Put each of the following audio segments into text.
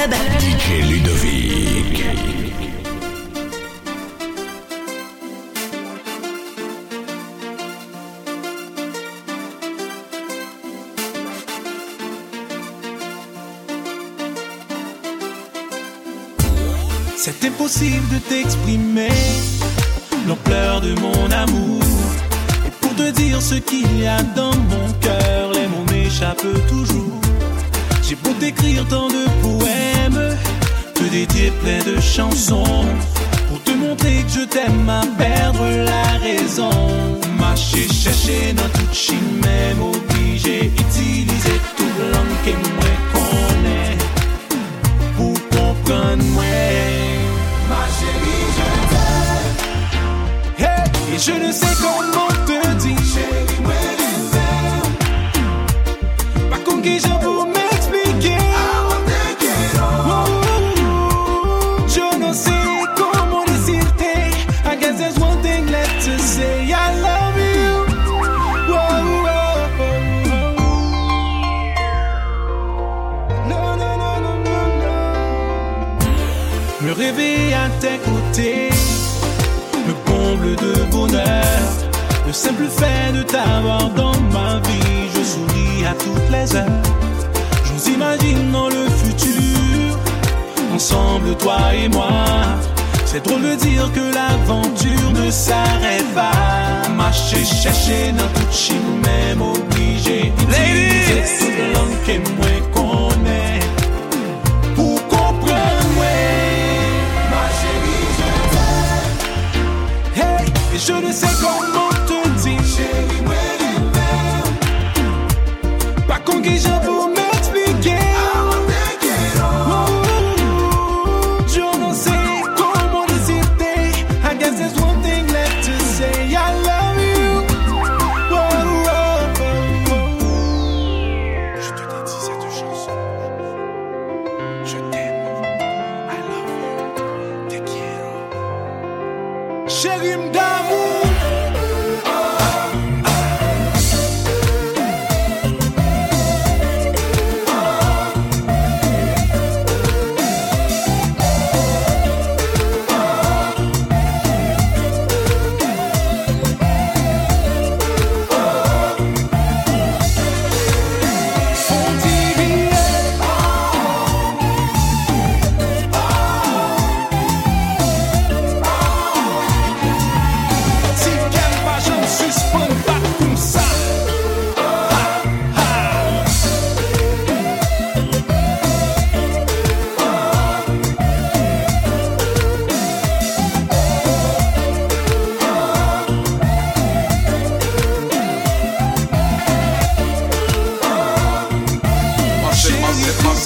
club. DJ Ludovic. C'est impossible de t'exprimer l'ampleur de mon amour. Et pour te dire ce qu'il y a dans mon cœur, les mots m'échappent toujours. J'ai beau t'écrire tant de poèmes, te dédier plein de chansons. Pour te montrer que je t'aime à perdre la raison. Marcher, chercher dans toute chine, même obligé, utiliser toute langue que moi connais. Pour comprendre moi. Ma chérie, je t'aime. Hey, et je ne sais tes côtés me comble de bonheur. Le simple fait de t'avoir dans ma vie, je souris à toutes les heures. Je nous imagine dans le futur, ensemble toi et moi. C'est drôle de dire que l'aventure ne s'arrête pas. Marcher, chercher dans toute chine, même obligé. Utiliser toute langue que moi connais. je ne sais comment te dire. Chérie, where you Pas con qui j'avoue. Chérie d'amour.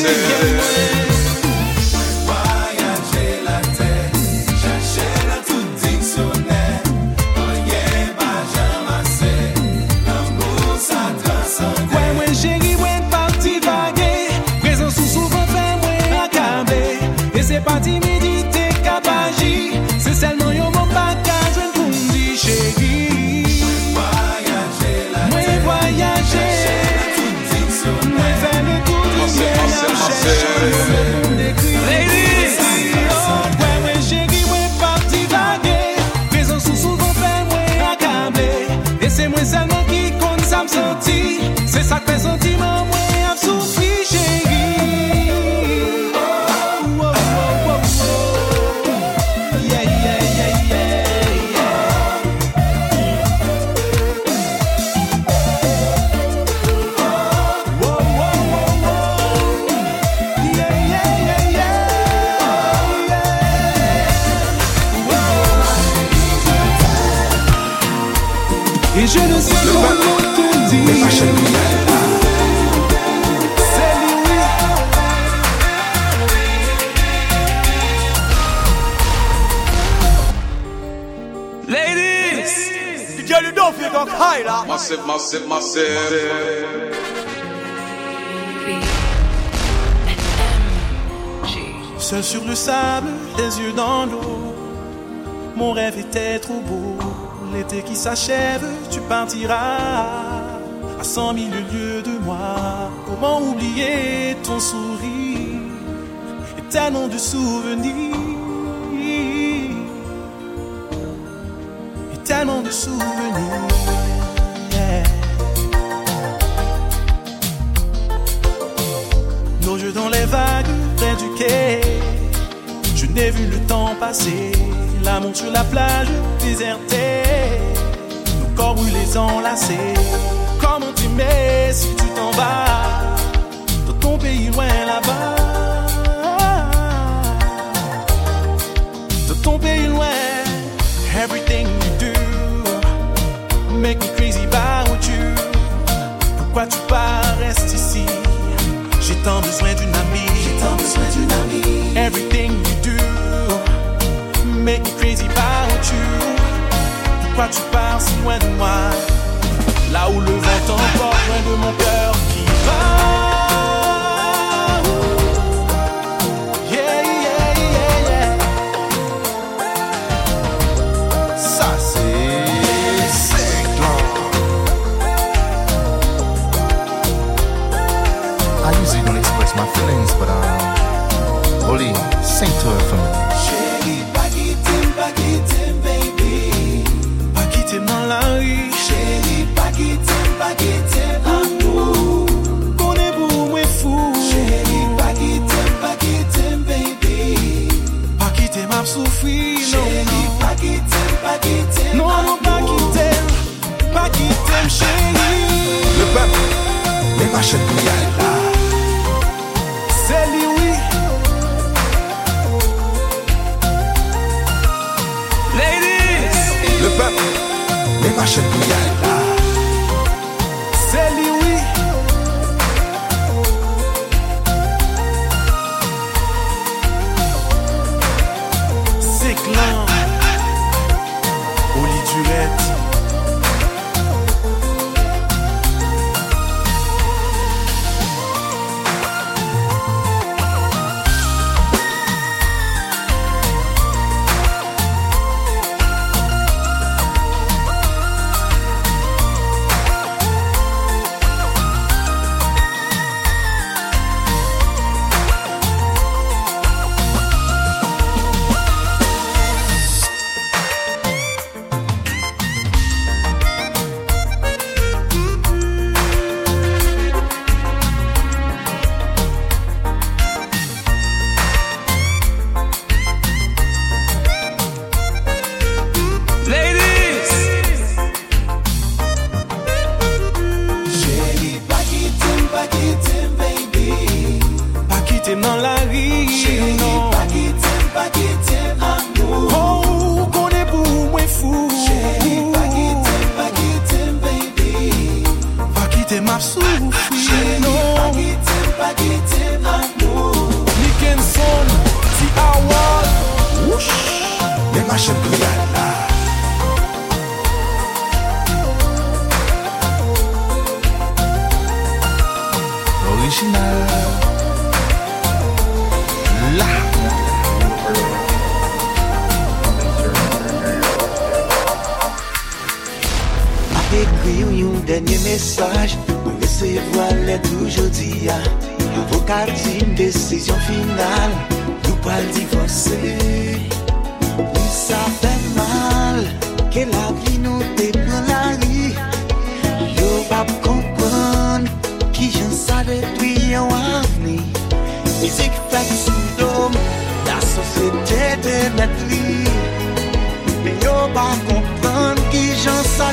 Chérie, Massive, massive, massive. Seul sur le sable, les yeux dans l'eau. Mon rêve était trop beau. L'été qui s'achève, tu partiras à cent mille lieues de moi. Comment oublier ton sourire et ta nom de souvenirs? Et tellement de souvenirs. Nos jeux dans les vagues près du quai. Je n'ai vu le temps passer, l'amour sur la plage désertée corps brûlés enlacés. Comment tu mets si tu t'en vas dans ton pays loin là-bas? Dans ton pays loin, everything you do, make me Tu pars si loin de moi. Là où le vent t'emporte, loin de mon cœur qui bat 发生不一。Mashabuyala. Original. La. Écris un dernier message Pour laisser voir l'être aujourd'hui Pour hein. vos cartes, décision finale Nous pas divorcer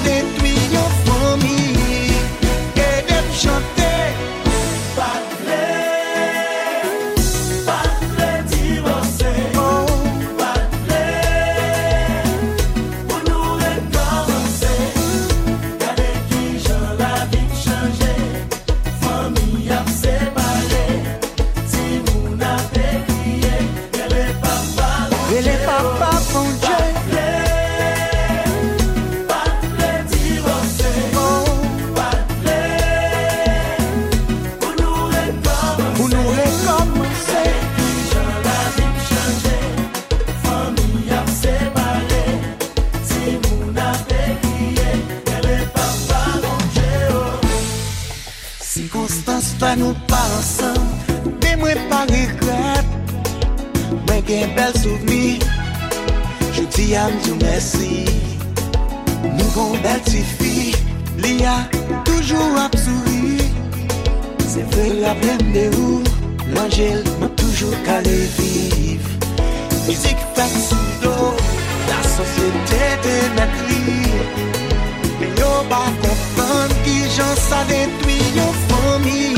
planet nou pa ansan De mwen pa regret. Mwen gen bel souvni Jouti am tou mersi. Nou kon bel ti fi Li a toujou ap souri. Se vre la plem de ou L'anjel mwen toujou ka le viv. Mizik fèk sou do La sosyete de mèk li. Me yo pa konf Jan sa detwi yon fami